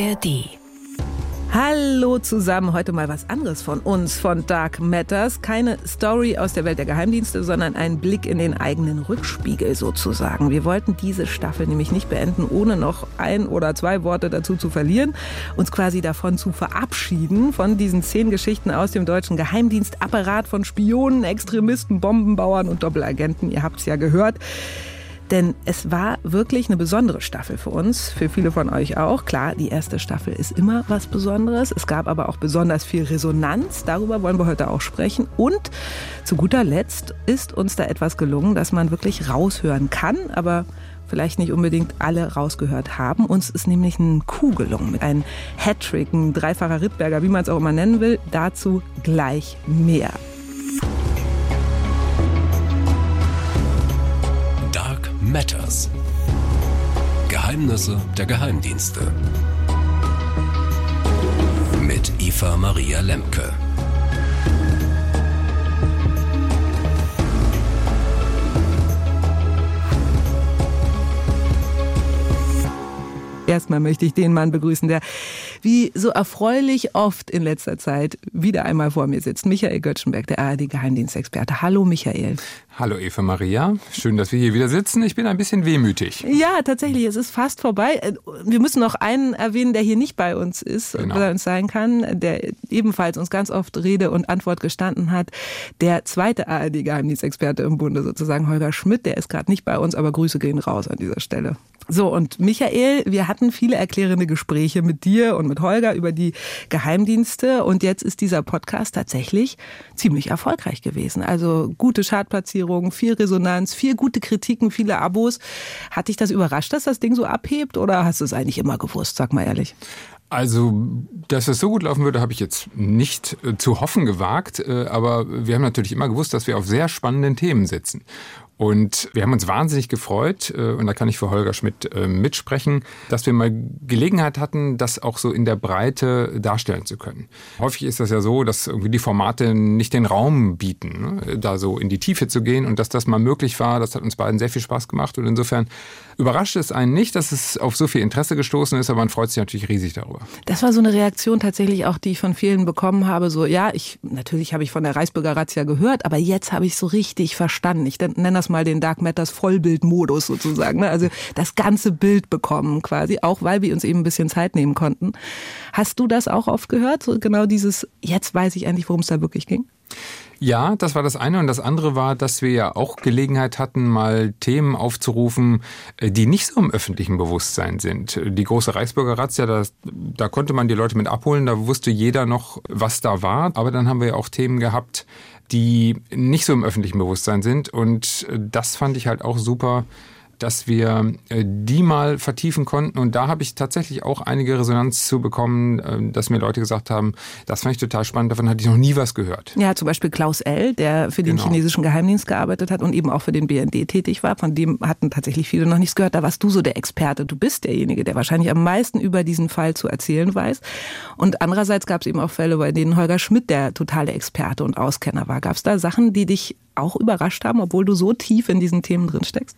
ARD. Hallo zusammen, heute mal was anderes von uns, von Dark Matters. Keine Story aus der Welt der Geheimdienste, sondern ein Blick in den eigenen Rückspiegel sozusagen. Wir wollten diese Staffel nämlich nicht beenden, ohne noch ein oder zwei Worte dazu zu verlieren, uns quasi davon zu verabschieden, von diesen zehn Geschichten aus dem deutschen Geheimdienstapparat von Spionen, Extremisten, Bombenbauern und Doppelagenten. Ihr habt es ja gehört. Denn es war wirklich eine besondere Staffel für uns, für viele von euch auch. Klar, die erste Staffel ist immer was Besonderes. Es gab aber auch besonders viel Resonanz. Darüber wollen wir heute auch sprechen. Und zu guter Letzt ist uns da etwas gelungen, dass man wirklich raushören kann, aber vielleicht nicht unbedingt alle rausgehört haben. Uns ist nämlich ein Coup gelungen mit einem Hattrick, ein dreifacher Rittberger, wie man es auch immer nennen will. Dazu gleich mehr. Matters. Geheimnisse der Geheimdienste. Mit Eva Maria Lemke. Erstmal möchte ich den Mann begrüßen, der wie so erfreulich oft in letzter Zeit wieder einmal vor mir sitzt. Michael Göttschenberg, der ARD-Geheimdienstexperte. Hallo Michael. Hallo Eva Maria, schön, dass wir hier wieder sitzen. Ich bin ein bisschen wehmütig. Ja, tatsächlich, es ist fast vorbei. Wir müssen noch einen erwähnen, der hier nicht bei uns ist, genau. bei uns sein kann, der ebenfalls uns ganz oft Rede und Antwort gestanden hat. Der zweite ARD-Geheimdienstexperte im Bunde, sozusagen Holger Schmidt, der ist gerade nicht bei uns, aber Grüße gehen raus an dieser Stelle. So, und Michael, wir hatten viele erklärende Gespräche mit dir und mit Holger über die Geheimdienste und jetzt ist dieser Podcast tatsächlich ziemlich erfolgreich gewesen. Also gute Chartplatzierungen, viel Resonanz, viel gute Kritiken, viele Abos. Hat dich das überrascht, dass das Ding so abhebt oder hast du es eigentlich immer gewusst, sag mal ehrlich? Also, dass es so gut laufen würde, habe ich jetzt nicht äh, zu hoffen gewagt. Äh, aber wir haben natürlich immer gewusst, dass wir auf sehr spannenden Themen sitzen. Und wir haben uns wahnsinnig gefreut, äh, und da kann ich für Holger Schmidt äh, mitsprechen, dass wir mal Gelegenheit hatten, das auch so in der Breite darstellen zu können. Häufig ist das ja so, dass irgendwie die Formate nicht den Raum bieten, ne, da so in die Tiefe zu gehen und dass das mal möglich war, das hat uns beiden sehr viel Spaß gemacht und insofern überrascht es einen nicht, dass es auf so viel Interesse gestoßen ist, aber man freut sich natürlich riesig darüber. Das war so eine Reaktion tatsächlich auch, die ich von vielen bekommen habe, so ja, ich natürlich habe ich von der Reichsbürger Razzia gehört, aber jetzt habe ich so richtig verstanden. Ich nenne das mal den Dark Matters Vollbildmodus sozusagen. Ne? Also das ganze Bild bekommen quasi, auch weil wir uns eben ein bisschen Zeit nehmen konnten. Hast du das auch oft gehört? So genau dieses, jetzt weiß ich endlich, worum es da wirklich ging? Ja, das war das eine. Und das andere war, dass wir ja auch Gelegenheit hatten, mal Themen aufzurufen, äh, die nicht so im öffentlichen Bewusstsein sind. Die große Reichsbürger Razzia, da, da konnte man die Leute mit abholen, da wusste jeder noch, was da war. Aber dann haben wir ja auch Themen gehabt, die nicht so im öffentlichen Bewusstsein sind. Und äh, das fand ich halt auch super dass wir äh, die mal vertiefen konnten. Und da habe ich tatsächlich auch einige Resonanz zu bekommen, äh, dass mir Leute gesagt haben, das fand ich total spannend, davon hatte ich noch nie was gehört. Ja, zum Beispiel Klaus L., der für den genau. chinesischen Geheimdienst gearbeitet hat und eben auch für den BND tätig war. Von dem hatten tatsächlich viele noch nichts gehört. Da warst du so der Experte. Du bist derjenige, der wahrscheinlich am meisten über diesen Fall zu erzählen weiß. Und andererseits gab es eben auch Fälle, bei denen Holger Schmidt der totale Experte und Auskenner war. Gab es da Sachen, die dich auch überrascht haben, obwohl du so tief in diesen Themen drin steckst?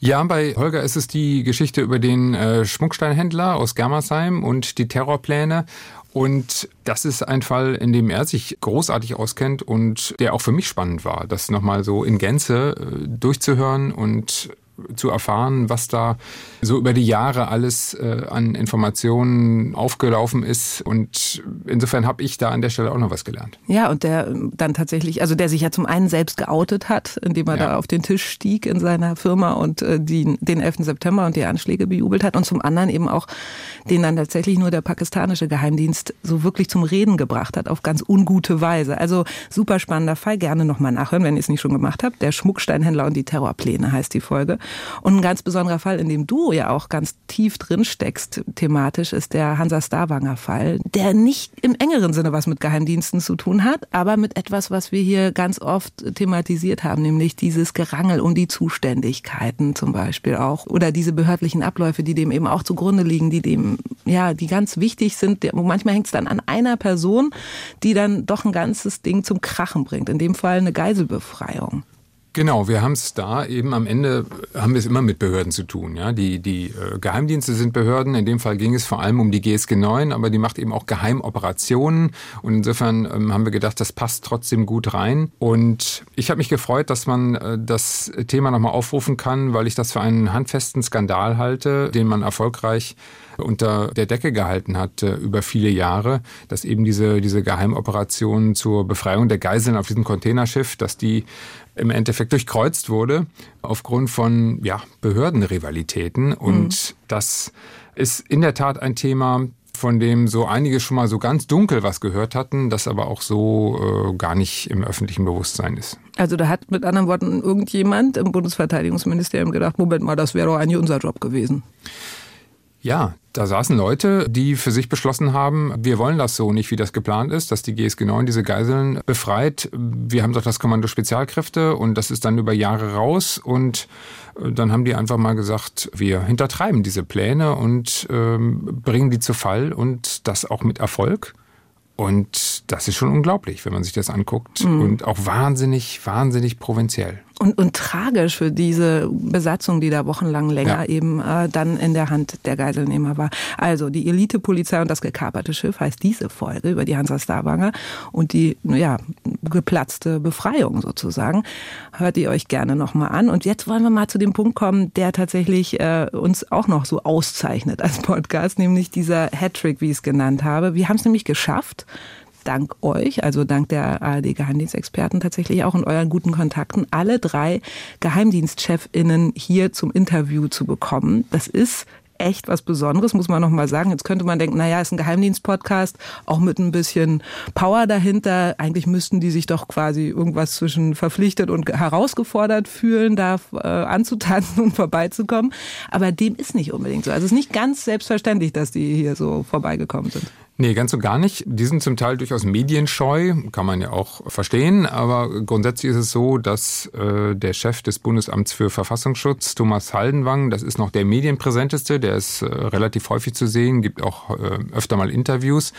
Ja, bei Holger ist es die Geschichte über den äh, Schmucksteinhändler aus Germersheim und die Terrorpläne. Und das ist ein Fall, in dem er sich großartig auskennt und der auch für mich spannend war, das nochmal so in Gänze äh, durchzuhören und zu erfahren, was da so über die Jahre alles äh, an Informationen aufgelaufen ist. Und insofern habe ich da an der Stelle auch noch was gelernt. Ja, und der dann tatsächlich, also der sich ja zum einen selbst geoutet hat, indem er ja. da auf den Tisch stieg in seiner Firma und äh, die, den 11. September und die Anschläge bejubelt hat. Und zum anderen eben auch den dann tatsächlich nur der pakistanische Geheimdienst so wirklich zum Reden gebracht hat, auf ganz ungute Weise. Also super spannender Fall. Gerne nochmal nachhören, wenn ihr es nicht schon gemacht habt. Der Schmucksteinhändler und die Terrorpläne heißt die Folge. Und ein ganz besonderer Fall, in dem du ja auch ganz tief drin steckst, thematisch, ist der Hansa Starwanger Fall, der nicht im engeren Sinne was mit Geheimdiensten zu tun hat, aber mit etwas, was wir hier ganz oft thematisiert haben, nämlich dieses Gerangel um die Zuständigkeiten zum Beispiel auch oder diese behördlichen Abläufe, die dem eben auch zugrunde liegen, die dem, ja, die ganz wichtig sind. Manchmal hängt es dann an einer Person, die dann doch ein ganzes Ding zum Krachen bringt. In dem Fall eine Geiselbefreiung. Genau, wir haben es da eben am Ende, haben wir es immer mit Behörden zu tun. Ja? Die, die äh, Geheimdienste sind Behörden, in dem Fall ging es vor allem um die GSG 9, aber die macht eben auch Geheimoperationen und insofern ähm, haben wir gedacht, das passt trotzdem gut rein. Und ich habe mich gefreut, dass man äh, das Thema nochmal aufrufen kann, weil ich das für einen handfesten Skandal halte, den man erfolgreich unter der Decke gehalten hat äh, über viele Jahre, dass eben diese, diese Geheimoperation zur Befreiung der Geiseln auf diesem Containerschiff, dass die im Endeffekt durchkreuzt wurde aufgrund von ja, Behördenrivalitäten. Und mhm. das ist in der Tat ein Thema, von dem so einige schon mal so ganz dunkel was gehört hatten, das aber auch so äh, gar nicht im öffentlichen Bewusstsein ist. Also da hat mit anderen Worten irgendjemand im Bundesverteidigungsministerium gedacht, Moment mal, das wäre doch eigentlich unser Job gewesen. Ja, da saßen Leute, die für sich beschlossen haben, wir wollen das so nicht, wie das geplant ist, dass die GSG 9 diese Geiseln befreit. Wir haben doch das Kommando Spezialkräfte und das ist dann über Jahre raus und äh, dann haben die einfach mal gesagt, wir hintertreiben diese Pläne und ähm, bringen die zu Fall und das auch mit Erfolg. Und das ist schon unglaublich, wenn man sich das anguckt. Mhm. Und auch wahnsinnig, wahnsinnig provinziell und, und tragisch für diese Besatzung, die da wochenlang länger ja. eben äh, dann in der Hand der Geiselnehmer war. Also die Elitepolizei und das gekaperte Schiff heißt diese Folge über die Hansa Starwanger und die ja geplatzte Befreiung sozusagen. Hört ihr euch gerne nochmal an. Und jetzt wollen wir mal zu dem Punkt kommen, der tatsächlich äh, uns auch noch so auszeichnet als Podcast, nämlich dieser Hattrick, wie ich es genannt habe. Wir haben es nämlich geschafft, dank euch, also dank der ARD-Geheimdienstexperten tatsächlich auch in euren guten Kontakten, alle drei Geheimdienstchefinnen hier zum Interview zu bekommen. Das ist echt was Besonderes, muss man noch mal sagen. Jetzt könnte man denken, naja, ist ein Geheimdienst-Podcast, auch mit ein bisschen Power dahinter. Eigentlich müssten die sich doch quasi irgendwas zwischen verpflichtet und herausgefordert fühlen, da äh, anzutanzen und vorbeizukommen. Aber dem ist nicht unbedingt so. Also es ist nicht ganz selbstverständlich, dass die hier so vorbeigekommen sind. Nee, ganz und gar nicht. Die sind zum Teil durchaus medienscheu, kann man ja auch verstehen. Aber grundsätzlich ist es so, dass äh, der Chef des Bundesamts für Verfassungsschutz, Thomas Haldenwang, das ist noch der medienpräsenteste, der ist äh, relativ häufig zu sehen, gibt auch äh, öfter mal Interviews.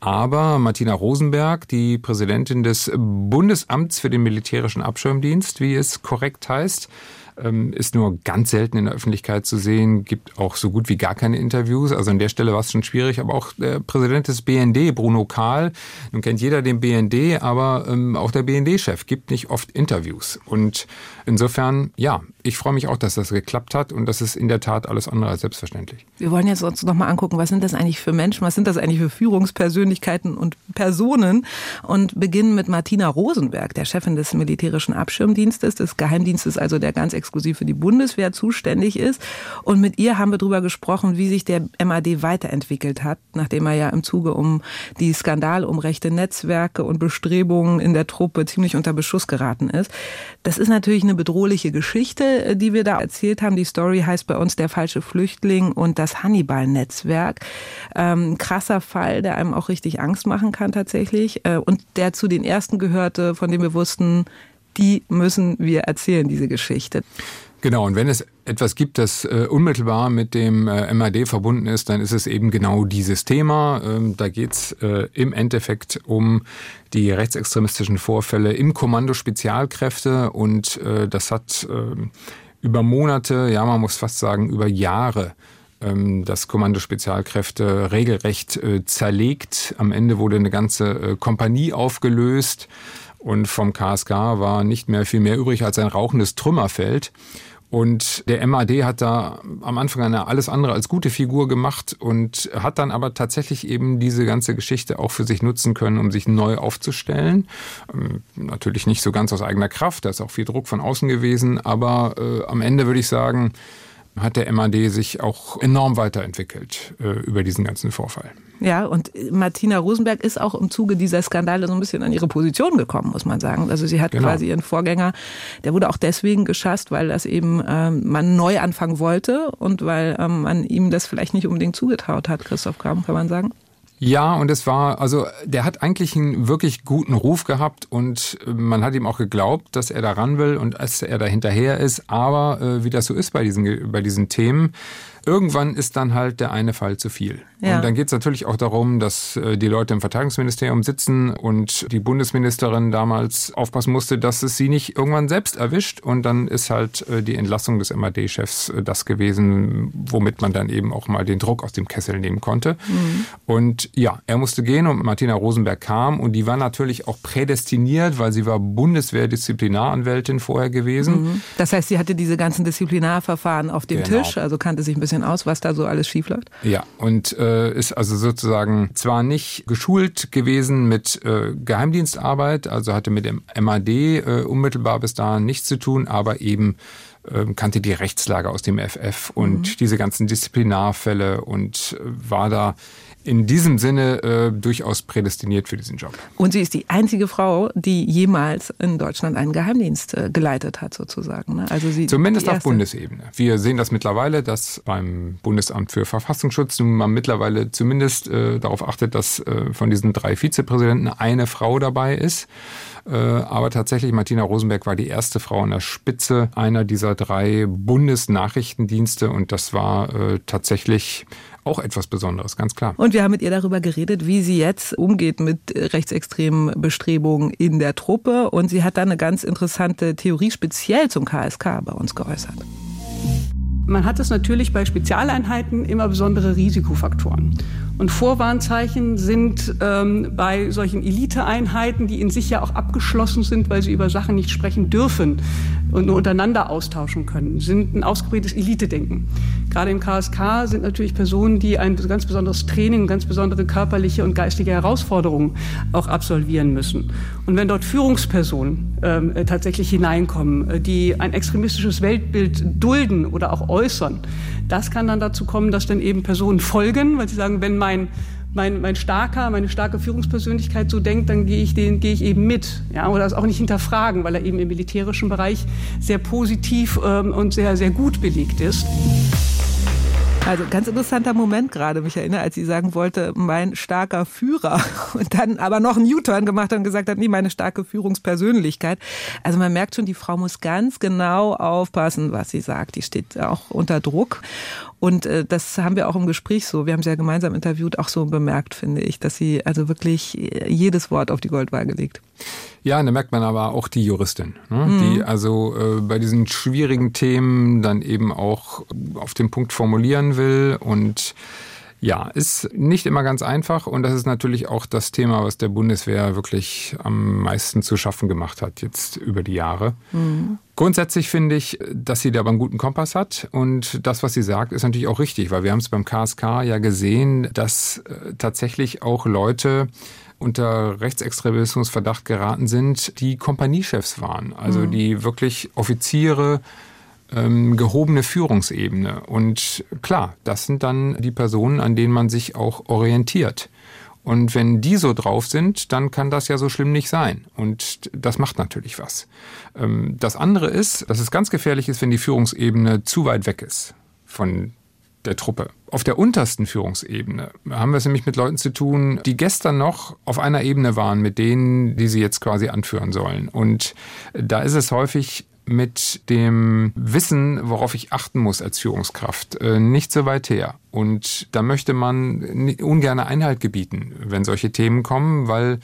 Aber Martina Rosenberg, die Präsidentin des Bundesamts für den militärischen Abschirmdienst, wie es korrekt heißt, ist nur ganz selten in der Öffentlichkeit zu sehen, gibt auch so gut wie gar keine Interviews. Also an der Stelle war es schon schwierig. Aber auch der Präsident des BND, Bruno Kahl, nun kennt jeder den BND, aber ähm, auch der BND-Chef gibt nicht oft Interviews. Und insofern, ja, ich freue mich auch, dass das geklappt hat und das ist in der Tat alles andere als selbstverständlich. Wir wollen jetzt uns nochmal angucken, was sind das eigentlich für Menschen, was sind das eigentlich für Führungspersönlichkeiten und Personen und beginnen mit Martina Rosenberg, der Chefin des militärischen Abschirmdienstes, des Geheimdienstes, also der ganz exklusiv für die Bundeswehr zuständig ist. Und mit ihr haben wir darüber gesprochen, wie sich der MAD weiterentwickelt hat, nachdem er ja im Zuge um die Skandal um rechte Netzwerke und Bestrebungen in der Truppe ziemlich unter Beschuss geraten ist. Das ist natürlich eine bedrohliche Geschichte äh, die wir da erzählt haben. Die Story heißt bei uns Der falsche Flüchtling und das Hannibal-Netzwerk. Ähm, krasser Fall, der einem auch richtig Angst machen kann tatsächlich. Äh, und der zu den ersten gehörte, von dem wir wussten, die müssen wir erzählen, diese Geschichte. Genau, und wenn es etwas gibt, das äh, unmittelbar mit dem äh, MAD verbunden ist, dann ist es eben genau dieses Thema. Ähm, da geht es äh, im Endeffekt um die rechtsextremistischen Vorfälle im Kommando Spezialkräfte und äh, das hat ähm, über Monate, ja man muss fast sagen über Jahre ähm, das Kommando Spezialkräfte regelrecht äh, zerlegt. Am Ende wurde eine ganze äh, Kompanie aufgelöst und vom KSK war nicht mehr viel mehr übrig als ein rauchendes Trümmerfeld. Und der MAD hat da am Anfang eine alles andere als gute Figur gemacht und hat dann aber tatsächlich eben diese ganze Geschichte auch für sich nutzen können, um sich neu aufzustellen. Ähm, natürlich nicht so ganz aus eigener Kraft, da ist auch viel Druck von außen gewesen, aber äh, am Ende würde ich sagen, hat der MAD sich auch enorm weiterentwickelt äh, über diesen ganzen Vorfall. Ja, und Martina Rosenberg ist auch im Zuge dieser Skandale so ein bisschen an ihre Position gekommen, muss man sagen. Also sie hat genau. quasi ihren Vorgänger, der wurde auch deswegen geschasst, weil das eben ähm, man neu anfangen wollte und weil ähm, man ihm das vielleicht nicht unbedingt zugetraut hat, Christoph Kram, kann man sagen. Ja, und es war, also der hat eigentlich einen wirklich guten Ruf gehabt und äh, man hat ihm auch geglaubt, dass er da ran will und dass er da hinterher ist. Aber äh, wie das so ist bei diesen, bei diesen Themen, irgendwann ist dann halt der eine Fall zu viel. Ja. Und dann geht es natürlich auch darum, dass äh, die Leute im Verteidigungsministerium sitzen und die Bundesministerin damals aufpassen musste, dass es sie nicht irgendwann selbst erwischt. Und dann ist halt äh, die Entlassung des MAD-Chefs äh, das gewesen, womit man dann eben auch mal den Druck aus dem Kessel nehmen konnte. Mhm. Und ja, er musste gehen und Martina Rosenberg kam und die war natürlich auch prädestiniert, weil sie war Bundeswehr-Disziplinaranwältin vorher gewesen. Mhm. Das heißt, sie hatte diese ganzen Disziplinarverfahren auf dem genau. Tisch, also kannte sich ein bisschen aus, was da so alles schiefläuft. Ja, und äh, ist also sozusagen zwar nicht geschult gewesen mit äh, Geheimdienstarbeit, also hatte mit dem MAD äh, unmittelbar bis dahin nichts zu tun, aber eben ähm, kannte die Rechtslage aus dem FF und mhm. diese ganzen Disziplinarfälle und äh, war da in diesem Sinne äh, durchaus prädestiniert für diesen Job. Und sie ist die einzige Frau, die jemals in Deutschland einen Geheimdienst äh, geleitet hat, sozusagen. Ne? Also sie Zumindest auf Bundesebene. Wir sehen das mittlerweile, dass beim Bundesamt für Verfassungsschutz man mittlerweile zumindest äh, darauf achtet, dass äh, von diesen drei Vizepräsidenten eine Frau dabei ist. Äh, aber tatsächlich, Martina Rosenberg war die erste Frau an der Spitze einer dieser drei Bundesnachrichtendienste und das war äh, tatsächlich auch etwas Besonderes, ganz klar. Und wir haben mit ihr darüber geredet, wie sie jetzt umgeht mit rechtsextremen Bestrebungen in der Truppe. Und sie hat da eine ganz interessante Theorie speziell zum KSK bei uns geäußert. Man hat es natürlich bei Spezialeinheiten immer besondere Risikofaktoren. Und Vorwarnzeichen sind ähm, bei solchen Eliteeinheiten, die in sich ja auch abgeschlossen sind, weil sie über Sachen nicht sprechen dürfen und nur untereinander austauschen können, sind ein ausgeprägtes Elitedenken. Gerade im KSK sind natürlich Personen, die ein ganz besonderes Training, ganz besondere körperliche und geistige Herausforderungen auch absolvieren müssen. Und wenn dort Führungspersonen ähm, tatsächlich hineinkommen, äh, die ein extremistisches Weltbild dulden oder auch äußern, das kann dann dazu kommen, dass dann eben Personen folgen, weil sie sagen, wenn mein mein, mein starker, meine starke Führungspersönlichkeit so denkt, dann gehe ich den, gehe ich eben mit, ja, oder das auch nicht hinterfragen, weil er eben im militärischen Bereich sehr positiv ähm, und sehr, sehr gut belegt ist. Also ganz interessanter Moment gerade, mich erinnere, als sie sagen wollte, mein starker Führer und dann aber noch einen U-Turn gemacht hat und gesagt hat, nie meine starke Führungspersönlichkeit. Also man merkt schon, die Frau muss ganz genau aufpassen, was sie sagt. Die steht auch unter Druck. Und äh, das haben wir auch im Gespräch so, wir haben sie ja gemeinsam interviewt, auch so bemerkt, finde ich, dass sie also wirklich jedes Wort auf die Goldwaage legt. Ja, da merkt man aber auch die Juristin, ne? mhm. die also äh, bei diesen schwierigen Themen dann eben auch auf den Punkt formulieren will und ja, ist nicht immer ganz einfach und das ist natürlich auch das Thema, was der Bundeswehr wirklich am meisten zu schaffen gemacht hat jetzt über die Jahre. Mhm. Grundsätzlich finde ich, dass sie da aber einen guten Kompass hat und das, was sie sagt, ist natürlich auch richtig, weil wir haben es beim KSK ja gesehen, dass äh, tatsächlich auch Leute unter Rechtsextremismusverdacht geraten sind, die Kompaniechefs waren, also mhm. die wirklich Offiziere, ähm, gehobene Führungsebene. Und klar, das sind dann die Personen, an denen man sich auch orientiert. Und wenn die so drauf sind, dann kann das ja so schlimm nicht sein. Und das macht natürlich was. Ähm, das andere ist, dass es ganz gefährlich ist, wenn die Führungsebene zu weit weg ist von der Truppe. Auf der untersten Führungsebene haben wir es nämlich mit Leuten zu tun, die gestern noch auf einer Ebene waren mit denen, die sie jetzt quasi anführen sollen. Und da ist es häufig mit dem Wissen, worauf ich achten muss als Führungskraft, äh, nicht so weit her. Und da möchte man ungern Einhalt gebieten, wenn solche Themen kommen, weil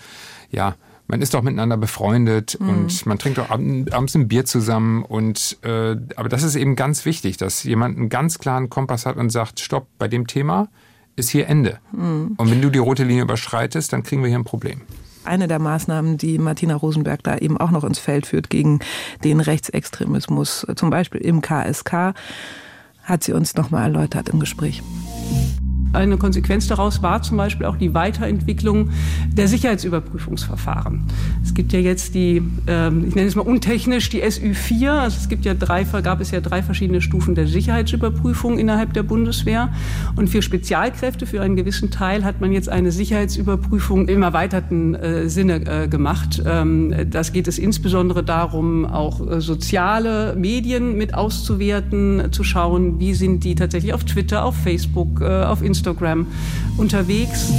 ja, man ist doch miteinander befreundet mhm. und man trinkt doch abends ein Bier zusammen. Und äh, aber das ist eben ganz wichtig, dass jemand einen ganz klaren Kompass hat und sagt, stopp, bei dem Thema ist hier Ende. Mhm. Und wenn du die rote Linie überschreitest, dann kriegen wir hier ein Problem eine der Maßnahmen, die Martina Rosenberg da eben auch noch ins Feld führt gegen den Rechtsextremismus, zum Beispiel im KSK, hat sie uns nochmal erläutert im Gespräch. Eine Konsequenz daraus war zum Beispiel auch die Weiterentwicklung der Sicherheitsüberprüfungsverfahren. Es gibt ja jetzt die, ähm, ich nenne es mal untechnisch, die SÜ4. Also es gibt ja drei, gab es ja drei verschiedene Stufen der Sicherheitsüberprüfung innerhalb der Bundeswehr. Und für Spezialkräfte, für einen gewissen Teil, hat man jetzt eine Sicherheitsüberprüfung im erweiterten äh, Sinne äh, gemacht. Ähm, das geht es insbesondere darum, auch äh, soziale Medien mit auszuwerten, zu schauen, wie sind die tatsächlich auf Twitter, auf Facebook, auf Instagram Instagram unterwegs.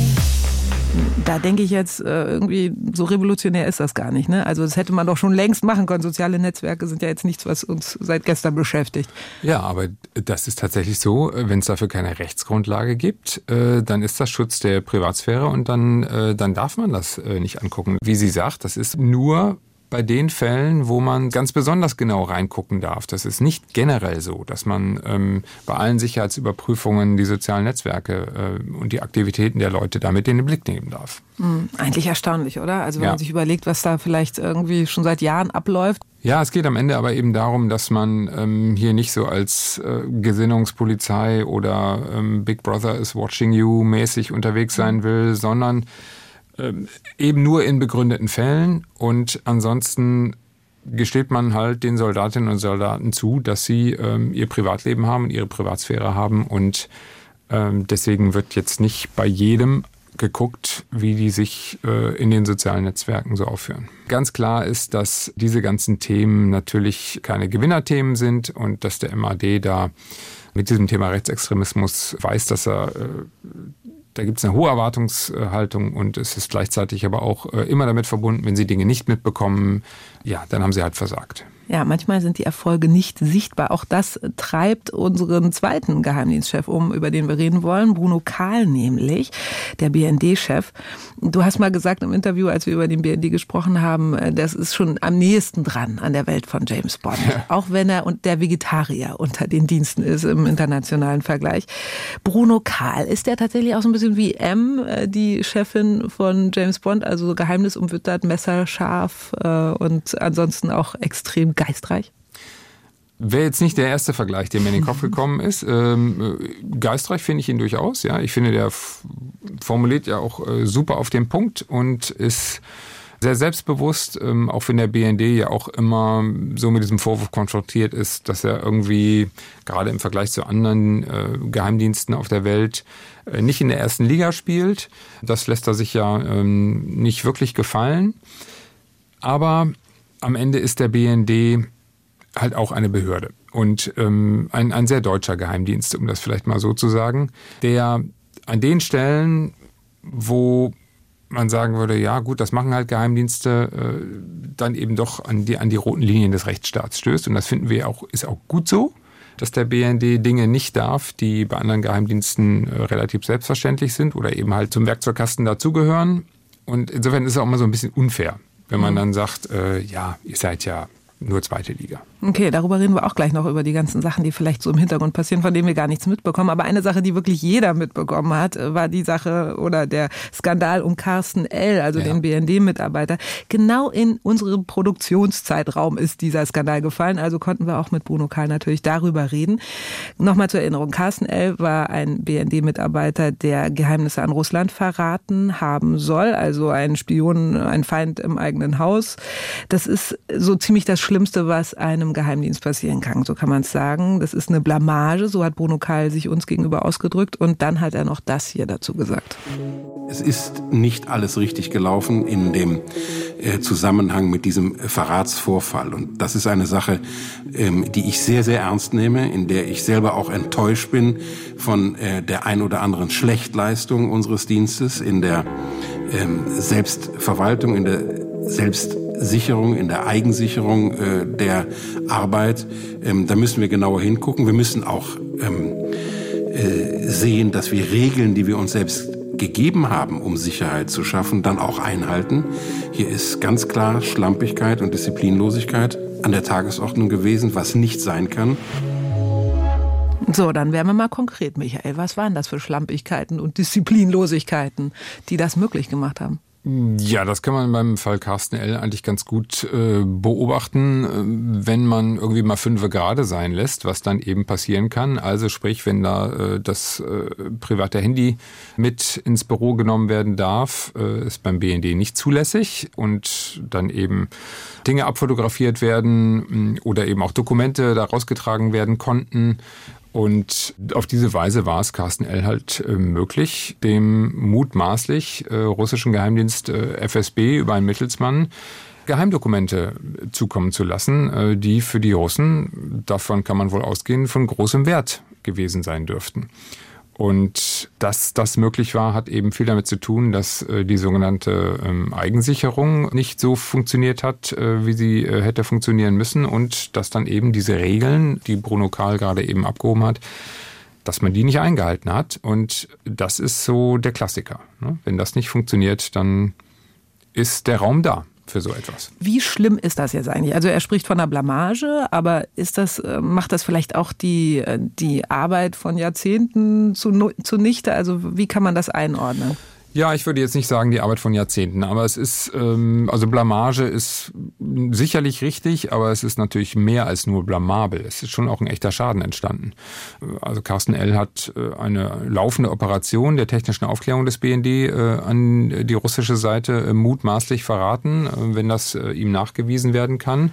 Da denke ich jetzt, äh, irgendwie so revolutionär ist das gar nicht. Ne? Also das hätte man doch schon längst machen können. Soziale Netzwerke sind ja jetzt nichts, was uns seit gestern beschäftigt. Ja, aber das ist tatsächlich so, wenn es dafür keine Rechtsgrundlage gibt, äh, dann ist das Schutz der Privatsphäre und dann, äh, dann darf man das nicht angucken. Wie sie sagt, das ist nur bei den Fällen, wo man ganz besonders genau reingucken darf. Das ist nicht generell so, dass man ähm, bei allen Sicherheitsüberprüfungen die sozialen Netzwerke äh, und die Aktivitäten der Leute damit in den Blick nehmen darf. Mhm, eigentlich erstaunlich, oder? Also wenn ja. man sich überlegt, was da vielleicht irgendwie schon seit Jahren abläuft. Ja, es geht am Ende aber eben darum, dass man ähm, hier nicht so als äh, Gesinnungspolizei oder ähm, Big Brother is watching you mäßig unterwegs sein will, sondern ähm, eben nur in begründeten Fällen und ansonsten gesteht man halt den Soldatinnen und Soldaten zu, dass sie ähm, ihr Privatleben haben und ihre Privatsphäre haben und ähm, deswegen wird jetzt nicht bei jedem geguckt, wie die sich äh, in den sozialen Netzwerken so aufführen. Ganz klar ist, dass diese ganzen Themen natürlich keine Gewinnerthemen sind und dass der MAD da mit diesem Thema Rechtsextremismus weiß, dass er äh, da gibt es eine hohe Erwartungshaltung und es ist gleichzeitig aber auch äh, immer damit verbunden, wenn sie Dinge nicht mitbekommen, ja, dann haben sie halt versagt. Ja, manchmal sind die Erfolge nicht sichtbar. Auch das treibt unseren zweiten Geheimdienstchef um, über den wir reden wollen, Bruno Kahl nämlich, der BND-Chef. Du hast mal gesagt im Interview, als wir über den BND gesprochen haben, äh, das ist schon am nächsten dran an der Welt von James Bond. Ja. Auch wenn er und der Vegetarier unter den Diensten ist im internationalen Vergleich. Bruno Kahl, ist der tatsächlich auch so ein bisschen wie M, äh, die Chefin von James Bond, also geheimnisumwittert, messerscharf äh, und ansonsten auch extrem geistreich? Wäre jetzt nicht der erste Vergleich, der mir in den Kopf gekommen ist. Ähm, geistreich finde ich ihn durchaus. Ja, ich finde, der formuliert ja auch äh, super auf den Punkt und ist sehr selbstbewusst, ähm, auch wenn der BND ja auch immer so mit diesem Vorwurf konfrontiert ist, dass er irgendwie gerade im Vergleich zu anderen äh, Geheimdiensten auf der Welt äh, nicht in der ersten Liga spielt. Das lässt er sich ja ähm, nicht wirklich gefallen. Aber am Ende ist der BND halt auch eine Behörde und ähm, ein, ein sehr deutscher Geheimdienst, um das vielleicht mal so zu sagen, der an den Stellen, wo man sagen würde, ja gut, das machen halt Geheimdienste, äh, dann eben doch an die, an die roten Linien des Rechtsstaats stößt. Und das finden wir auch, ist auch gut so, dass der BND Dinge nicht darf, die bei anderen Geheimdiensten äh, relativ selbstverständlich sind oder eben halt zum Werkzeugkasten dazugehören. Und insofern ist es auch immer so ein bisschen unfair, wenn man mhm. dann sagt, äh, ja, ihr seid ja nur zweite Liga. Okay, darüber reden wir auch gleich noch über die ganzen Sachen, die vielleicht so im Hintergrund passieren, von denen wir gar nichts mitbekommen. Aber eine Sache, die wirklich jeder mitbekommen hat, war die Sache oder der Skandal um Carsten L., also ja. den BND-Mitarbeiter. Genau in unserem Produktionszeitraum ist dieser Skandal gefallen. Also konnten wir auch mit Bruno Kahl natürlich darüber reden. Nochmal zur Erinnerung. Carsten L. war ein BND-Mitarbeiter, der Geheimnisse an Russland verraten haben soll. Also ein Spion, ein Feind im eigenen Haus. Das ist so ziemlich das Schlimmste, was einem Geheimdienst passieren kann. So kann man es sagen. Das ist eine Blamage, so hat Bruno Kahl sich uns gegenüber ausgedrückt. Und dann hat er noch das hier dazu gesagt. Es ist nicht alles richtig gelaufen in dem äh, Zusammenhang mit diesem Verratsvorfall. Und das ist eine Sache, ähm, die ich sehr, sehr ernst nehme, in der ich selber auch enttäuscht bin von äh, der ein oder anderen Schlechtleistung unseres Dienstes, in der ähm, Selbstverwaltung, in der Selbst Sicherung, in der Eigensicherung äh, der Arbeit. Ähm, da müssen wir genauer hingucken. Wir müssen auch ähm, äh, sehen, dass wir Regeln, die wir uns selbst gegeben haben, um Sicherheit zu schaffen, dann auch einhalten. Hier ist ganz klar Schlampigkeit und Disziplinlosigkeit an der Tagesordnung gewesen, was nicht sein kann. So, dann wären wir mal konkret, Michael. Was waren das für Schlampigkeiten und Disziplinlosigkeiten, die das möglich gemacht haben? Ja, das kann man beim Fall Carsten L. eigentlich ganz gut äh, beobachten, äh, wenn man irgendwie mal fünfe gerade sein lässt, was dann eben passieren kann. Also sprich, wenn da äh, das äh, private Handy mit ins Büro genommen werden darf, äh, ist beim BND nicht zulässig und dann eben Dinge abfotografiert werden oder eben auch Dokumente da rausgetragen werden konnten und auf diese Weise war es Carsten L. halt äh, möglich, dem mutmaßlich äh, russischen Geheimdienst äh, FSB über einen Mittelsmann Geheimdokumente zukommen zu lassen, äh, die für die Russen, davon kann man wohl ausgehen, von großem Wert gewesen sein dürften. Und dass das möglich war, hat eben viel damit zu tun, dass äh, die sogenannte ähm, Eigensicherung nicht so funktioniert hat, äh, wie sie äh, hätte funktionieren müssen und dass dann eben diese Regeln, die Bruno Karl gerade eben abgehoben hat, dass man die nicht eingehalten hat. Und das ist so der Klassiker. Ne? Wenn das nicht funktioniert, dann ist der Raum da für so etwas. Wie schlimm ist das jetzt eigentlich? Also er spricht von einer Blamage, aber ist das, äh, macht das vielleicht auch die, äh, die Arbeit von Jahrzehnten zunichte? Also wie kann man das einordnen? Ja, ich würde jetzt nicht sagen die Arbeit von Jahrzehnten, aber es ist, ähm, also Blamage ist sicherlich richtig, aber es ist natürlich mehr als nur blamabel. Es ist schon auch ein echter Schaden entstanden. Also Carsten L. hat äh, eine laufende Operation der technischen Aufklärung des BND äh, an die russische Seite äh, mutmaßlich verraten, äh, wenn das äh, ihm nachgewiesen werden kann.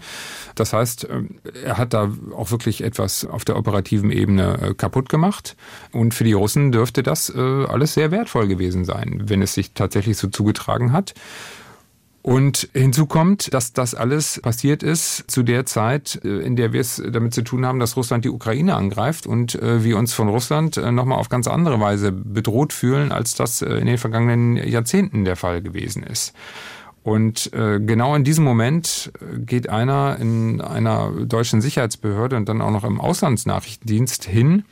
Das heißt, äh, er hat da auch wirklich etwas auf der operativen Ebene kaputt gemacht. Und für die Russen dürfte das alles sehr wertvoll gewesen sein wenn es sich tatsächlich so zugetragen hat. Und hinzu kommt, dass das alles passiert ist zu der Zeit, äh, in der wir es damit zu tun haben, dass Russland die Ukraine angreift und äh, wir uns von Russland äh, nochmal auf ganz andere Weise bedroht fühlen, als das in den vergangenen Jahrzehnten der Fall gewesen ist. Und genau in diesem Moment geht einer in einer deutschen Sicherheitsbehörde und dann auch noch im Auslandsnachrichtendienst hin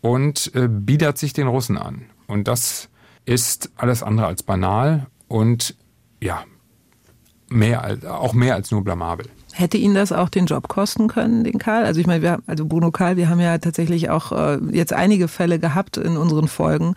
und biedert sich den Russen an. Und das ist alles andere als banal und ja, mehr als, auch mehr als nur blamabel. Hätte Ihnen das auch den Job kosten können, den Karl? Also ich meine, wir, also Bruno Karl, wir haben ja tatsächlich auch äh, jetzt einige Fälle gehabt in unseren Folgen,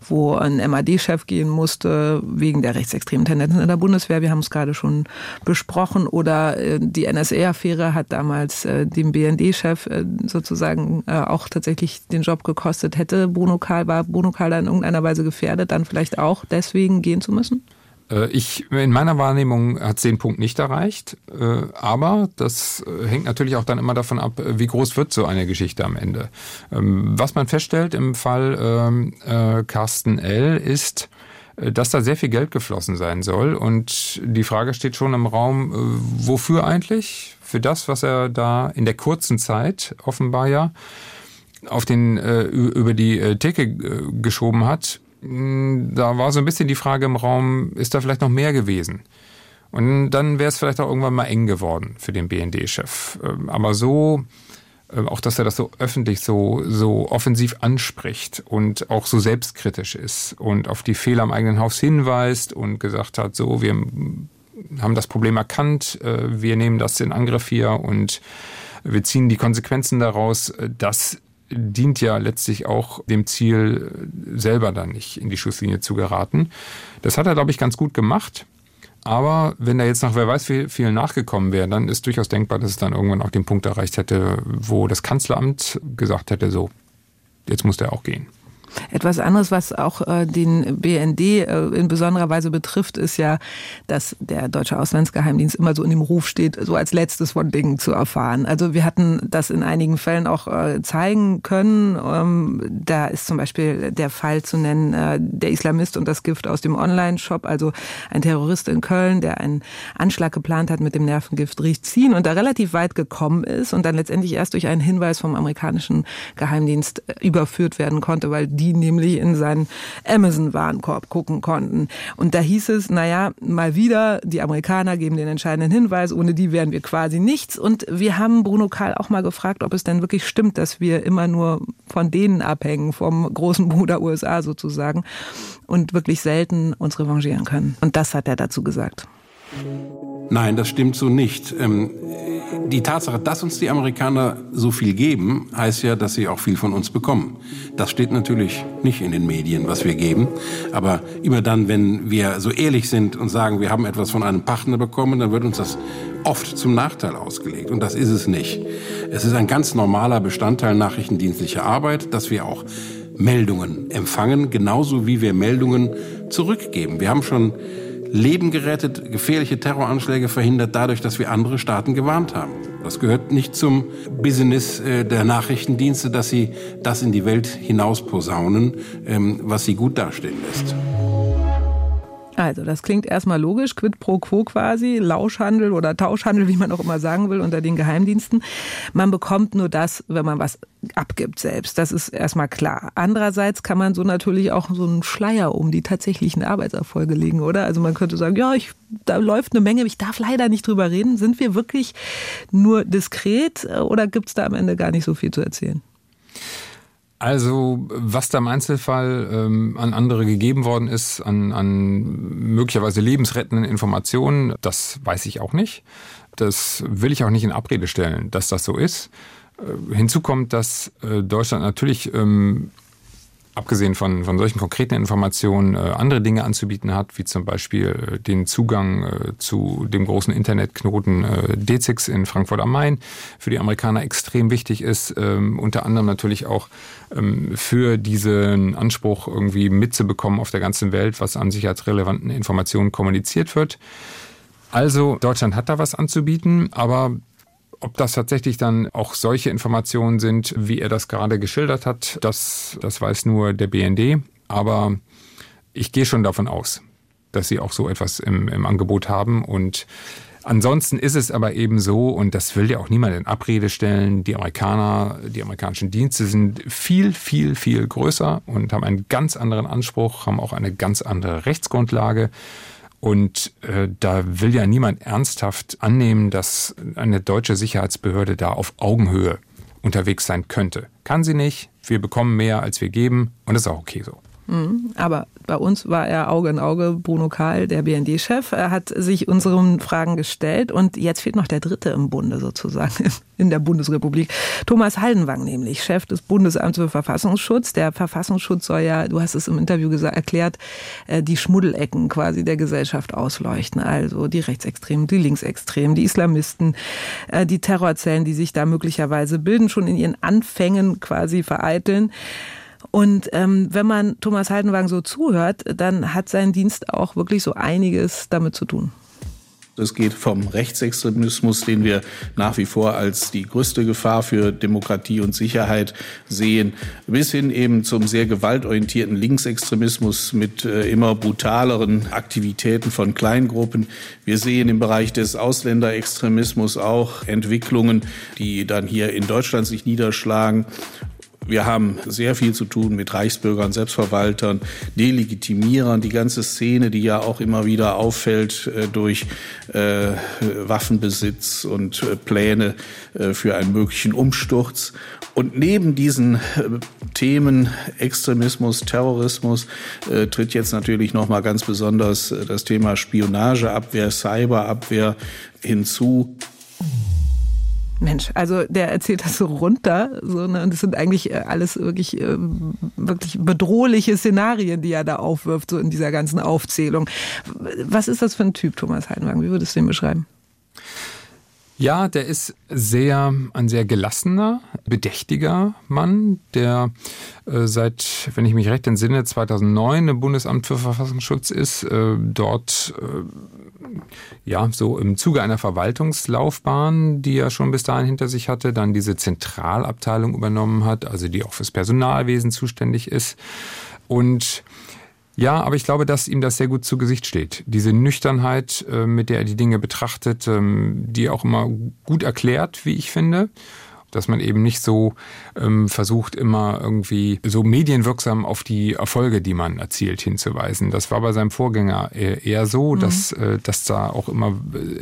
wo ein MAD-Chef gehen musste wegen der rechtsextremen Tendenzen in der Bundeswehr. Wir haben es gerade schon besprochen. Oder äh, die NSA-Affäre hat damals äh, dem BND-Chef sozusagen auch tatsächlich den Job gekostet. Hätte Bruno Karl, war Bruno Karl in irgendeiner Weise gefährdet, dann vielleicht auch deswegen gehen zu müssen? Äh, ich, in meiner Wahrnehmung hat den Punkt nicht erreicht, äh, aber das äh, hängt natürlich auch dann immer davon ab, wie groß wird so eine Geschichte am Ende. Ähm, was man feststellt im Fall ähm, Carsten L. ist, dass da sehr viel Geld geflossen sein soll und die Frage steht schon im Raum, wofür eigentlich? Für das, was er da in der kurzen Zeit offenbar ja auf den über die Theke geschoben hat, da war so ein bisschen die Frage im Raum, ist da vielleicht noch mehr gewesen? Und dann wäre es vielleicht auch irgendwann mal eng geworden für den BND-Chef. Ähm, aber so, äh, auch dass er das so öffentlich so, so offensiv anspricht und auch so selbstkritisch ist und auf die Fehler am eigenen Haus hinweist und gesagt hat, so, wir haben das Problem erkannt, äh, wir nehmen das in Angriff hier und wir ziehen die Konsequenzen daraus, äh, das dient ja letztlich auch dem Ziel, selber dann nicht in die Schusslinie zu geraten. Das hat er, glaube ich, ganz gut gemacht. Aber wenn er jetzt nach wer weiß wie viel nachgekommen wäre, dann ist durchaus denkbar, dass es dann irgendwann auch den Punkt erreicht hätte, wo das Kanzleramt gesagt hätte, so, jetzt muss der auch gehen. Etwas anderes, was auch äh, den BND äh, in besonderer Weise betrifft, ist ja, dass der deutsche Auslandsgeheimdienst immer so in dem Ruf steht, so als letztes von Dingen zu erfahren. Also wir hatten das in einigen Fällen auch äh, zeigen können. Ähm, da ist zum Beispiel der Fall zu nennen, der Islamist und das Gift aus dem Online-Shop, also ein Terrorist in Köln, der einen Anschlag geplant hat mit dem Nervengift Richzin und da relativ weit gekommen ist und dann letztendlich erst durch einen Hinweis vom amerikanischen Geheimdienst überführt werden konnte, weil die die nämlich in seinen Amazon-Warenkorb gucken konnten. Und da hieß es, naja, mal wieder, die Amerikaner geben den entscheidenden Hinweis, ohne die wären wir quasi nichts. Und wir haben Bruno Karl auch mal gefragt, ob es denn wirklich stimmt, dass wir immer nur von denen abhängen, vom großen Bruder USA sozusagen, und wirklich selten uns revanchieren können. Und das hat er dazu gesagt. Nein, das stimmt so nicht. Ähm, die Tatsache, dass uns die Amerikaner so viel geben, heißt ja, dass sie auch viel von uns bekommen. Das steht natürlich nicht in den Medien, was wir geben. Aber immer dann, wenn wir so ehrlich sind und sagen, wir haben etwas von einem Partner bekommen, dann wird uns das oft zum Nachteil ausgelegt. Und das ist es nicht. Es ist ein ganz normaler Bestandteil nachrichtendienstlicher Arbeit, dass wir auch Meldungen empfangen, genauso wie wir Meldungen zurückgeben. Wir haben schon Leben gerettet, gefährliche Terroranschläge verhindert, dadurch, dass wir andere Staaten gewarnt haben. Das gehört nicht zum Business äh, der Nachrichtendienste, dass sie das in die Welt hinaus posaunen, ähm, was sie gut dastehen lässt. Also, das klingt erstmal logisch, quid pro quo quasi, Lauschhandel oder Tauschhandel, wie man auch immer sagen will, unter den Geheimdiensten. Man bekommt nur das, wenn man was abgibt selbst. Das ist erstmal klar. Andererseits kann man so natürlich auch so einen Schleier um die tatsächlichen Arbeitserfolge legen, oder? Also man könnte sagen, ja, ich, da läuft eine Menge, ich darf leider nicht drüber reden. Sind wir wirklich nur diskret oder gibt es da am Ende gar nicht so viel zu erzählen? Also, was da im Einzelfall ähm, an andere gegeben worden ist, an, an möglicherweise lebensrettenden Informationen, das weiß ich auch nicht. Das will ich auch nicht in Abrede stellen, dass das so ist. Äh, hinzu kommt, dass äh, Deutschland natürlich ähm, abgesehen von, von solchen konkreten Informationen, äh, andere Dinge anzubieten hat, wie zum Beispiel äh, den Zugang äh, zu dem großen Internetknoten äh, DZIX in Frankfurt am Main, für die Amerikaner extrem wichtig ist, ähm, unter anderem natürlich auch ähm, für diesen Anspruch irgendwie mitzubekommen auf der ganzen Welt, was an sicherheitsrelevanten Informationen kommuniziert wird. Also Deutschland hat da was anzubieten, aber ob das tatsächlich dann auch solche Informationen sind, wie er das gerade geschildert hat, das, das weiß nur der BND. Aber ich gehe schon davon aus, dass sie auch so etwas im, im Angebot haben. Und ansonsten ist es aber eben so, und das will ja auch niemand in Abrede stellen, die Amerikaner, die amerikanischen Dienste sind viel, viel, viel größer und haben einen ganz anderen Anspruch, haben auch eine ganz andere Rechtsgrundlage. Und äh, da will ja niemand ernsthaft annehmen, dass eine deutsche Sicherheitsbehörde da auf Augenhöhe unterwegs sein könnte. Kann sie nicht. Wir bekommen mehr, als wir geben. Und das ist auch okay so. Mhm. Aber bei uns war er Auge in Auge. Bruno Kahl, der BND-Chef, hat sich unseren Fragen gestellt. Und jetzt fehlt noch der Dritte im Bunde sozusagen in der Bundesrepublik. Thomas Haldenwang nämlich, Chef des Bundesamts für Verfassungsschutz. Der Verfassungsschutz soll ja, du hast es im Interview gesagt, erklärt, äh, die Schmuddelecken quasi der Gesellschaft ausleuchten. Also die Rechtsextremen, die Linksextremen, die Islamisten, äh, die Terrorzellen, die sich da möglicherweise bilden, schon in ihren Anfängen quasi vereiteln. Und ähm, wenn man Thomas Haldenwang so zuhört, dann hat sein Dienst auch wirklich so einiges damit zu tun. Es geht vom Rechtsextremismus, den wir nach wie vor als die größte Gefahr für Demokratie und Sicherheit sehen, bis hin eben zum sehr gewaltorientierten Linksextremismus mit äh, immer brutaleren Aktivitäten von Kleingruppen. Wir sehen im Bereich des Ausländerextremismus auch Entwicklungen, die dann hier in Deutschland sich niederschlagen. Wir haben sehr viel zu tun mit Reichsbürgern, Selbstverwaltern, Delegitimierern, die ganze Szene, die ja auch immer wieder auffällt äh, durch äh, Waffenbesitz und äh, Pläne äh, für einen möglichen Umsturz. Und neben diesen äh, Themen Extremismus, Terrorismus äh, tritt jetzt natürlich noch mal ganz besonders das Thema Spionageabwehr, Cyberabwehr hinzu. Mensch, also der erzählt das so runter, so, ne? und das sind eigentlich äh, alles wirklich, äh, wirklich bedrohliche Szenarien, die er da aufwirft, so in dieser ganzen Aufzählung. Was ist das für ein Typ, Thomas Heidenwagen? Wie würdest du ihn beschreiben? Ja, der ist sehr, ein sehr gelassener, bedächtiger Mann, der äh, seit, wenn ich mich recht entsinne, 2009 im Bundesamt für Verfassungsschutz ist, äh, dort äh, ja so im Zuge einer Verwaltungslaufbahn, die er schon bis dahin hinter sich hatte, dann diese Zentralabteilung übernommen hat, also die auch fürs Personalwesen zuständig ist. Und ja, aber ich glaube, dass ihm das sehr gut zu Gesicht steht. Diese Nüchternheit, äh, mit der er die Dinge betrachtet, ähm, die auch immer gut erklärt, wie ich finde dass man eben nicht so ähm, versucht, immer irgendwie so medienwirksam auf die Erfolge, die man erzielt, hinzuweisen. Das war bei seinem Vorgänger eher so, mhm. dass, äh, dass da auch immer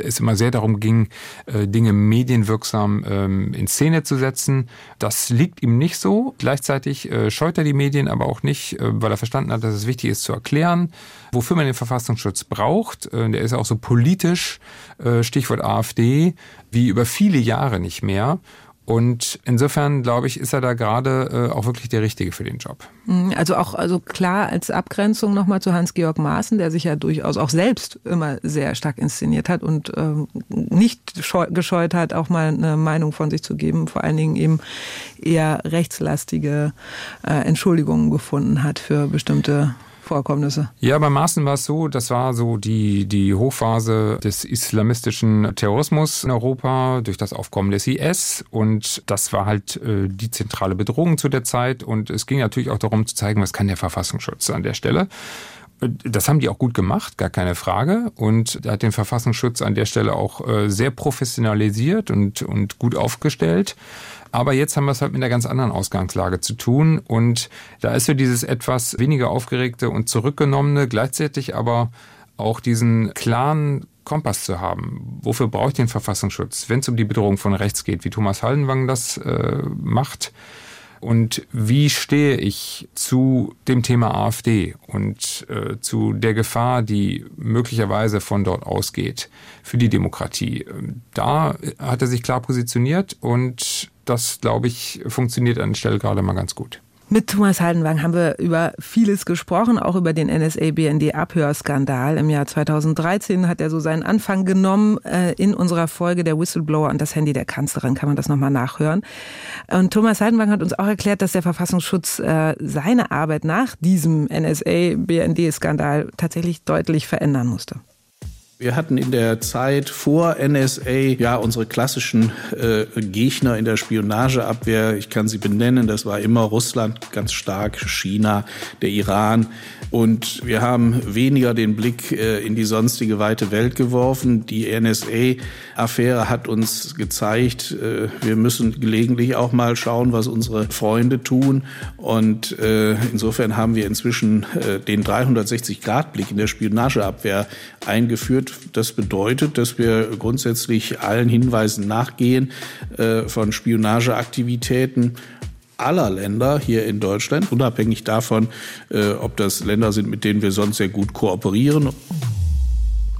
es immer sehr darum ging, äh, Dinge medienwirksam ähm, in Szene zu setzen. Das liegt ihm nicht so. Gleichzeitig äh, scheut er die Medien aber auch nicht, äh, weil er verstanden hat, dass es wichtig ist zu erklären, wofür man den Verfassungsschutz braucht. Äh, der ist auch so politisch, äh, Stichwort AfD, wie über viele Jahre nicht mehr. Und insofern, glaube ich, ist er da gerade äh, auch wirklich der Richtige für den Job. Mhm, also auch also klar als Abgrenzung nochmal zu Hans-Georg Maaßen, der sich ja durchaus auch selbst immer sehr stark inszeniert hat und ähm, nicht gescheut hat, auch mal eine Meinung von sich zu geben, vor allen Dingen eben eher rechtslastige äh, Entschuldigungen gefunden hat für bestimmte Vorkommnisse. Ja, bei Maaßen war es so, das war so die, die Hochphase des islamistischen Terrorismus in Europa durch das Aufkommen des IS und das war halt äh, die zentrale Bedrohung zu der Zeit und es ging natürlich auch darum zu zeigen, was kann der Verfassungsschutz an der Stelle. Das haben die auch gut gemacht, gar keine Frage. Und hat den Verfassungsschutz an der Stelle auch äh, sehr professionalisiert und, und gut aufgestellt. Aber jetzt haben wir es halt mit einer ganz anderen Ausgangslage zu tun. Und da ist so dieses etwas weniger aufgeregte und zurückgenommene, gleichzeitig aber auch diesen klaren Kompass zu haben. Wofür brauche ich den Verfassungsschutz? Wenn es um die Bedrohung von rechts geht, wie Thomas Hallenwang das äh, macht, und wie stehe ich zu dem Thema AfD und äh, zu der Gefahr, die möglicherweise von dort ausgeht für die Demokratie. Da hat er sich klar positioniert und das, glaube ich, funktioniert an der Stelle gerade mal ganz gut. Mit Thomas Haldenwang haben wir über vieles gesprochen, auch über den NSA-BND-Abhörskandal. Im Jahr 2013 hat er so seinen Anfang genommen. Äh, in unserer Folge Der Whistleblower und das Handy der Kanzlerin kann man das nochmal nachhören. Und Thomas Haldenwang hat uns auch erklärt, dass der Verfassungsschutz äh, seine Arbeit nach diesem NSA-BND-Skandal tatsächlich deutlich verändern musste. Wir hatten in der Zeit vor NSA ja unsere klassischen äh, Gegner in der Spionageabwehr. Ich kann sie benennen. Das war immer Russland ganz stark, China, der Iran. Und wir haben weniger den Blick äh, in die sonstige weite Welt geworfen. Die NSA-Affäre hat uns gezeigt, äh, wir müssen gelegentlich auch mal schauen, was unsere Freunde tun. Und äh, insofern haben wir inzwischen den 360-Grad-Blick in der Spionageabwehr eingeführt. Das bedeutet, dass wir grundsätzlich allen Hinweisen nachgehen von Spionageaktivitäten aller Länder hier in Deutschland, unabhängig davon, äh, ob das Länder sind, mit denen wir sonst sehr gut kooperieren.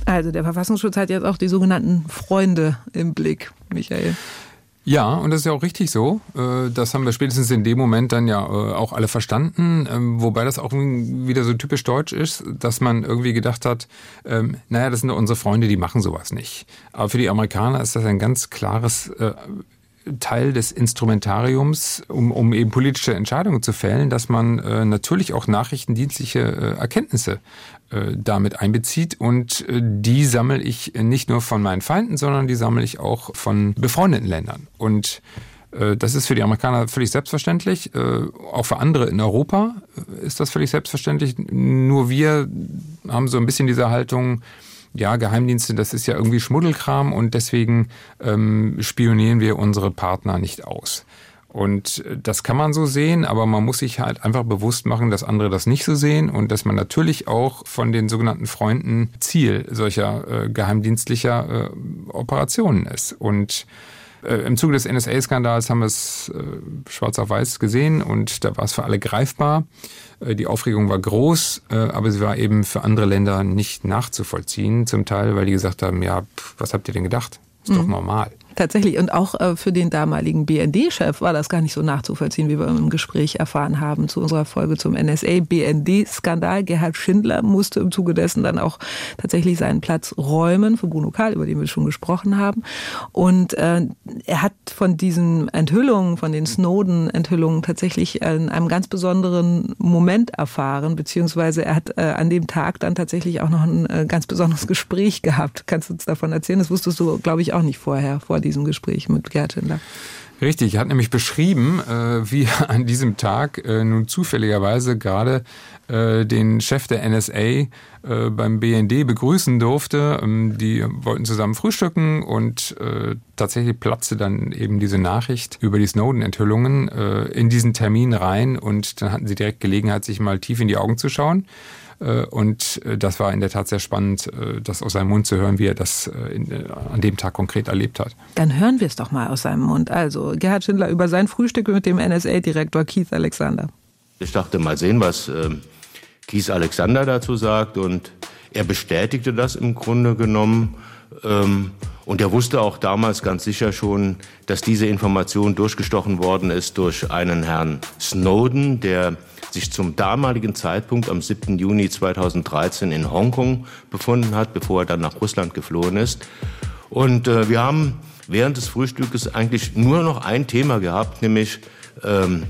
Also der Verfassungsschutz hat jetzt auch die sogenannten Freunde im Blick, Michael. Ja, und das ist ja auch richtig so. Äh, das haben wir spätestens in dem Moment dann ja äh, auch alle verstanden. Ähm, wobei das auch wieder so typisch deutsch ist, dass man irgendwie gedacht hat, ähm, naja, das sind doch unsere Freunde, die machen sowas nicht. Aber für die Amerikaner ist das ein ganz klares äh, Teil des Instrumentariums, um, um eben politische Entscheidungen zu fällen, dass man äh, natürlich auch nachrichtendienstliche äh, Erkenntnisse äh, damit einbezieht. Und äh, die sammle ich nicht nur von meinen Feinden, sondern die sammle ich auch von befreundeten Ländern. Und äh, das ist für die Amerikaner völlig selbstverständlich. Äh, auch für andere in Europa ist das völlig selbstverständlich. Nur wir haben so ein bisschen diese Haltung, ja, Geheimdienste, das ist ja irgendwie Schmuddelkram und deswegen ähm, spionieren wir unsere Partner nicht aus. Und äh, das kann man so sehen, aber man muss sich halt einfach bewusst machen, dass andere das nicht so sehen und dass man natürlich auch von den sogenannten Freunden Ziel solcher äh, geheimdienstlicher äh, Operationen ist. Und im Zuge des NSA-Skandals haben wir es äh, schwarz auf weiß gesehen und da war es für alle greifbar. Äh, die Aufregung war groß, äh, aber sie war eben für andere Länder nicht nachzuvollziehen, zum Teil, weil die gesagt haben, ja, was habt ihr denn gedacht? Ist mhm. doch normal. Tatsächlich. Und auch äh, für den damaligen BND-Chef war das gar nicht so nachzuvollziehen, wie wir im Gespräch erfahren haben zu unserer Folge zum NSA-BND-Skandal. Gerhard Schindler musste im Zuge dessen dann auch tatsächlich seinen Platz räumen für Bruno Kahl, über den wir schon gesprochen haben. Und äh, er hat von diesen Enthüllungen, von den Snowden-Enthüllungen tatsächlich in einem ganz besonderen Moment erfahren, beziehungsweise er hat äh, an dem Tag dann tatsächlich auch noch ein äh, ganz besonderes Gespräch gehabt. Kannst du uns davon erzählen? Das wusstest du, glaube ich, auch nicht vorher, vor diesem Gespräch mit Gerd Schindler. Richtig, er hat nämlich beschrieben, äh, wie er an diesem Tag äh, nun zufälligerweise gerade äh, den Chef der NSA beim BND begrüßen durfte. Ähm, die wollten zusammen frühstücken und tatsächlich platzte dann eben diese Nachricht über die Snowden-Enthüllungen in diesen Termin rein und dann hatten sie direkt Gelegenheit, sich mal tief in die Augen zu schauen. Äh, und äh, das war in der Tat sehr spannend, äh, das aus seinem Mund zu hören, wie er das an dem Tag konkret erlebt hat. Dann hören wir es doch mal aus seinem Mund. Also Gerhard Schindler über sein Frühstück mit dem NSA-Direktor Keith Alexander. Ich dachte mal sehen, was Keith Alexander dazu sagt und er bestätigte das im Grunde genommen. Ähm, und er wusste auch damals ganz sicher schon, dass diese Information durchgestochen worden ist durch einen Herrn Snowden, der sich zum damaligen Zeitpunkt am 7. Juni 2013 in Hongkong befunden hat, bevor er dann nach Russland geflohen ist. Und äh, wir haben während des Frühstückes eigentlich nur noch ein Thema gehabt, nämlich ähm,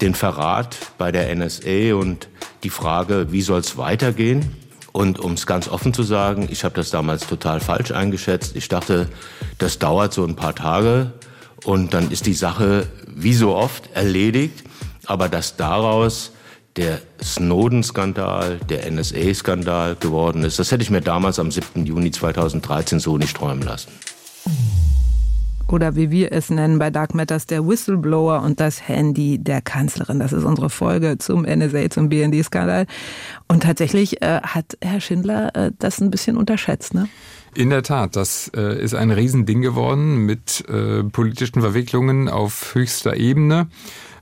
den Verrat bei der NSA und die Frage, wie soll es weitergehen? Und um es ganz offen zu sagen, ich habe das damals total falsch eingeschätzt. Ich dachte, das dauert so ein paar Tage und dann ist die Sache wie so oft erledigt. Aber dass daraus der Snowden-Skandal, der NSA-Skandal geworden ist. Das hätte ich mir damals am 7. Juni 2013 so nicht träumen lassen. Oder wie wir es nennen bei Dark Matters, der Whistleblower und das Handy der Kanzlerin. Das ist unsere Folge zum NSA, zum BND-Skandal. Und tatsächlich äh, hat Herr Schindler äh, das ein bisschen unterschätzt, ne? In der Tat, das äh, ist ein Riesending geworden mit äh, politischen Verwicklungen auf höchster Ebene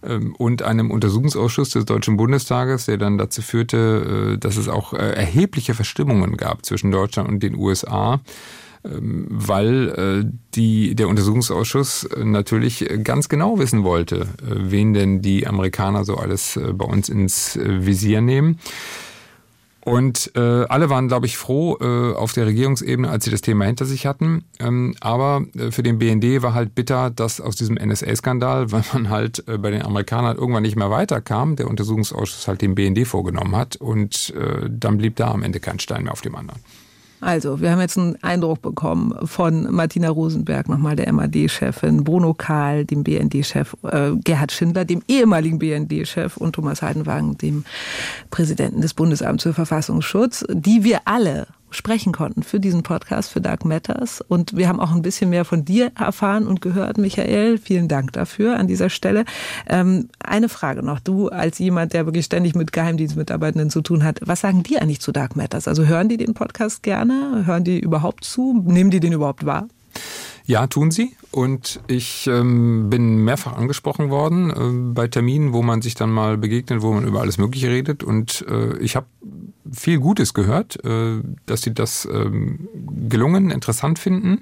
ähm, und einem Untersuchungsausschuss des Deutschen Bundestages, der dann dazu führte, äh, dass es auch äh, erhebliche Verstimmungen gab zwischen Deutschland und den USA weil äh, die, der Untersuchungsausschuss natürlich ganz genau wissen wollte, wen denn die Amerikaner so alles bei uns ins Visier nehmen. Und äh, alle waren, glaube ich, froh äh, auf der Regierungsebene, als sie das Thema hinter sich hatten. Ähm, aber äh, für den BND war halt bitter, dass aus diesem NSA-Skandal, weil man halt äh, bei den Amerikanern irgendwann nicht mehr weiterkam, der Untersuchungsausschuss halt den BND vorgenommen hat. Und äh, dann blieb da am Ende kein Stein mehr auf dem anderen. Also, wir haben jetzt einen Eindruck bekommen von Martina Rosenberg, nochmal der MAD-Chefin, Bruno Kahl, dem BND-Chef, äh, Gerhard Schindler, dem ehemaligen BND-Chef und Thomas Heidenwagen, dem Präsidenten des Bundesamts für Verfassungsschutz, die wir alle sprechen konnten für diesen Podcast, für Dark Matters. Und wir haben auch ein bisschen mehr von dir erfahren und gehört, Michael. Vielen Dank dafür an dieser Stelle. Ähm, eine Frage noch. Du als jemand, der wirklich ständig mit Geheimdienstmitarbeitenden zu tun hat, was sagen die eigentlich zu Dark Matters? Also hören die den Podcast gerne? Hören die überhaupt zu? Nehmen die den überhaupt wahr? Ja, tun sie. Und ich ähm, bin mehrfach angesprochen worden äh, bei Terminen, wo man sich dann mal begegnet, wo man über alles Mögliche redet. Und äh, ich habe viel Gutes gehört, äh, dass sie das ähm, gelungen, interessant finden,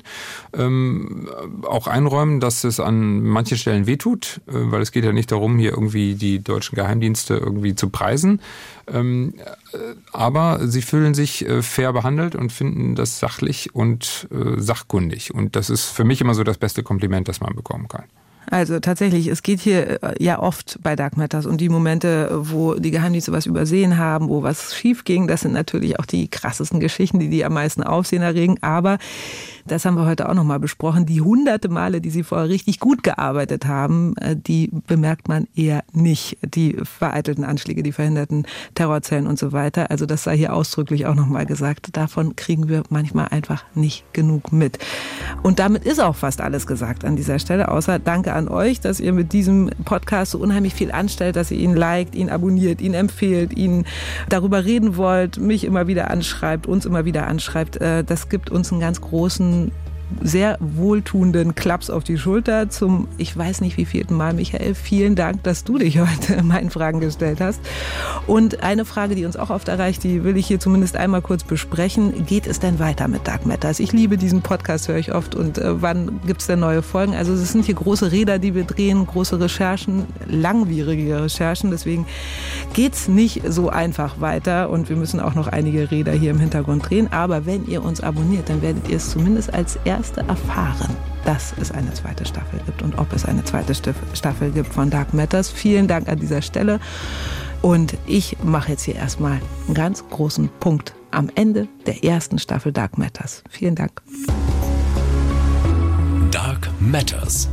ähm, auch einräumen, dass es an manchen Stellen wehtut, äh, weil es geht ja nicht darum, hier irgendwie die deutschen Geheimdienste irgendwie zu preisen. Ähm, äh, aber sie fühlen sich fair behandelt und finden das sachlich und sachkundig. Und das ist für mich immer so das beste Kompliment, das man bekommen kann. Also tatsächlich, es geht hier äh, ja oft bei Dark Matters um die Momente, wo die Geheimdienste was übersehen haben, wo was schief ging. Das sind natürlich auch die krassesten Geschichten, die die am meisten Aufsehen erregen. Aber das haben wir heute auch nochmal besprochen, die hunderte Male, die sie vorher richtig gut gearbeitet haben, äh, die bemerkt man eher nicht. Die vereitelten Anschläge, die verhinderten Terrorzellen und so weiter. Also das sei hier ausdrücklich auch nochmal gesagt. Davon kriegen wir manchmal einfach nicht genug mit. Und damit ist auch fast alles gesagt an dieser Stelle, außer Danke an euch, dass ihr mit diesem Podcast so unheimlich viel anstellt, dass ihr ihn liked, ihn abonniert, ihn empfehlt, ihn darüber reden wollt, mich immer wieder anschreibt, uns immer wieder anschreibt. Äh, das gibt uns einen ganz großen sehr wohltuenden Klaps auf die Schulter zum, ich weiß nicht wie vierten Mal, Michael, vielen Dank, dass du dich heute meinen Fragen gestellt hast. Und eine Frage, die uns auch oft erreicht, die will ich hier zumindest einmal kurz besprechen. Geht es denn weiter mit Dark Matters? Ich liebe diesen Podcast, höre ich oft. Und äh, wann gibt es denn neue Folgen? Also es sind hier große Räder, die wir drehen, große Recherchen, langwierige Recherchen. Deswegen geht es nicht so einfach weiter. Und wir müssen auch noch einige Räder hier im Hintergrund drehen. Aber wenn ihr uns abonniert, dann werdet ihr es zumindest als erst erste erfahren, dass es eine zweite Staffel gibt und ob es eine zweite Staffel gibt von Dark Matters. Vielen Dank an dieser Stelle. Und ich mache jetzt hier erstmal einen ganz großen Punkt am Ende der ersten Staffel Dark Matters. Vielen Dank. Dark Matters.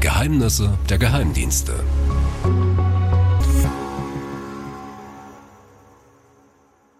Geheimnisse der Geheimdienste.